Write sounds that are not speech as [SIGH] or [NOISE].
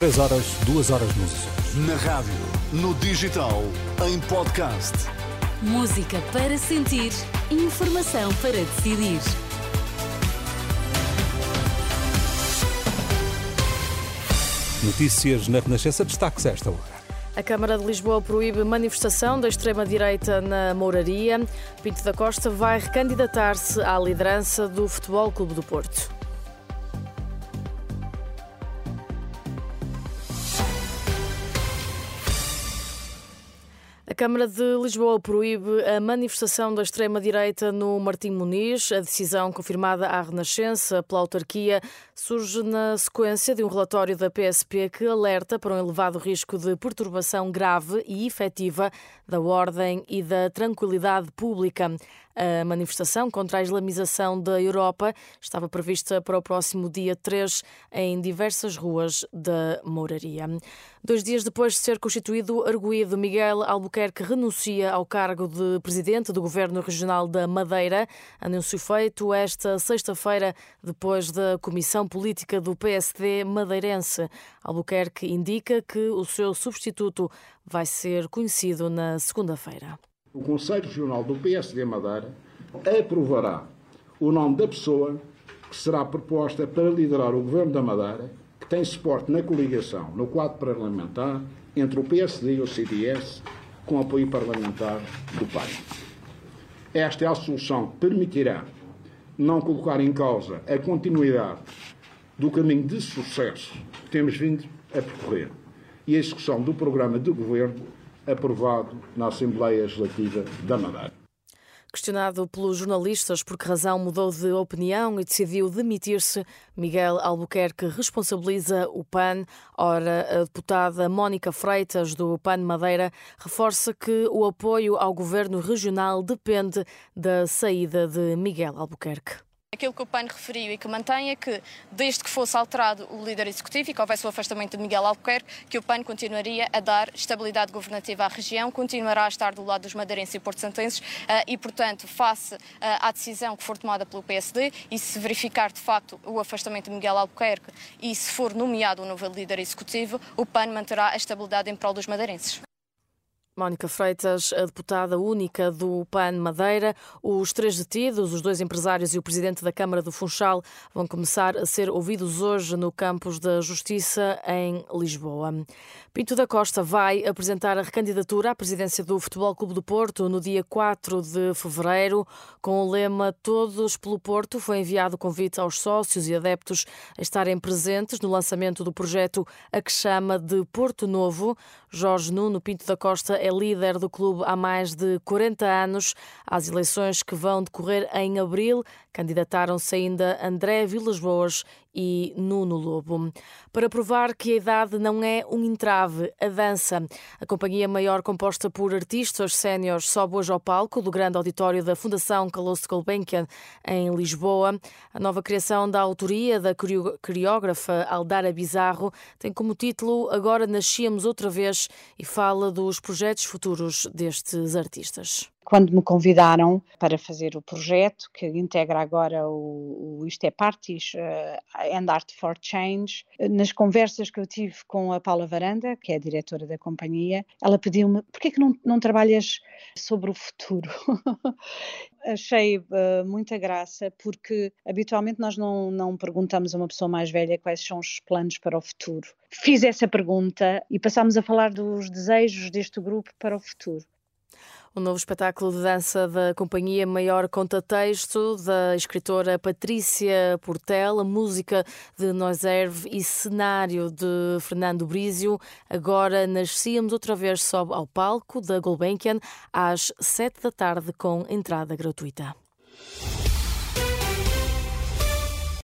3 horas, 2 horas nos Açores. Na rádio, no digital, em podcast. Música para sentir, informação para decidir. Notícias na Renascença, destaques a esta hora. A Câmara de Lisboa proíbe manifestação da extrema-direita na Mouraria. Pinto da Costa vai recandidatar-se à liderança do Futebol Clube do Porto. Câmara de Lisboa proíbe a manifestação da extrema-direita no Martim Muniz. A decisão, confirmada à Renascença pela autarquia, surge na sequência de um relatório da PSP que alerta para um elevado risco de perturbação grave e efetiva da ordem e da tranquilidade pública. A manifestação contra a islamização da Europa estava prevista para o próximo dia 3 em diversas ruas da Mouraria. Dois dias depois de ser constituído arguído, Miguel Albuquerque renuncia ao cargo de presidente do Governo Regional da Madeira. Anúncio feito esta sexta-feira, depois da Comissão Política do PSD madeirense. Albuquerque indica que o seu substituto vai ser conhecido na segunda-feira. O Conselho Regional do PSD Madeira aprovará o nome da pessoa que será proposta para liderar o Governo da Madeira, que tem suporte na coligação, no quadro parlamentar, entre o PSD e o CDS, com apoio parlamentar do PAN. Esta é a solução que permitirá não colocar em causa a continuidade do caminho de sucesso que temos vindo a percorrer e a execução do programa de governo aprovado na Assembleia Legislativa da Madeira. Questionado pelos jornalistas por que razão mudou de opinião e decidiu demitir-se, Miguel Albuquerque responsabiliza o PAN. Ora, a deputada Mónica Freitas, do PAN Madeira, reforça que o apoio ao governo regional depende da saída de Miguel Albuquerque. Aquilo que o PAN referiu e que mantém é que, desde que fosse alterado o líder executivo e que houvesse o afastamento de Miguel Albuquerque, que o PAN continuaria a dar estabilidade governativa à região, continuará a estar do lado dos madeirenses e porto-santenses eh, e, portanto, face eh, à decisão que for tomada pelo PSD e se verificar, de facto, o afastamento de Miguel Albuquerque e se for nomeado um novo líder executivo, o PAN manterá a estabilidade em prol dos madeirenses. Mónica Freitas, a deputada única do PAN Madeira. Os três detidos, os dois empresários e o presidente da Câmara do Funchal, vão começar a ser ouvidos hoje no campus da Justiça em Lisboa. Pinto da Costa vai apresentar a recandidatura à presidência do Futebol Clube do Porto no dia 4 de fevereiro, com o lema Todos pelo Porto. Foi enviado o convite aos sócios e adeptos a estarem presentes no lançamento do projeto a que chama de Porto Novo. Jorge Nuno Pinto da Costa é líder do clube há mais de 40 anos. Às eleições que vão decorrer em abril, candidataram-se ainda André Vilas Boas e Nuno Lobo. Para provar que a idade não é um entrave, a dança. A companhia maior composta por artistas séniores sobe hoje ao palco do grande auditório da Fundação Carlos Gulbenkian em Lisboa. A nova criação da autoria da coreógrafa Aldara Bizarro tem como título Agora Nascíamos Outra Vez e fala dos projetos futuros destes artistas quando me convidaram para fazer o projeto, que integra agora o, o Isto é Parties uh, and Art for Change, nas conversas que eu tive com a Paula Varanda, que é a diretora da companhia, ela pediu-me, por que não, não trabalhas sobre o futuro? [LAUGHS] Achei uh, muita graça, porque habitualmente nós não, não perguntamos a uma pessoa mais velha quais são os planos para o futuro. Fiz essa pergunta e passámos a falar dos desejos deste grupo para o futuro. O novo espetáculo de dança da companhia Maior Conta Texto, da escritora Patrícia Portel, a música de Noiserve e cenário de Fernando Brizio. Agora nascíamos outra vez sob ao palco da Gulbenkian às sete da tarde com entrada gratuita.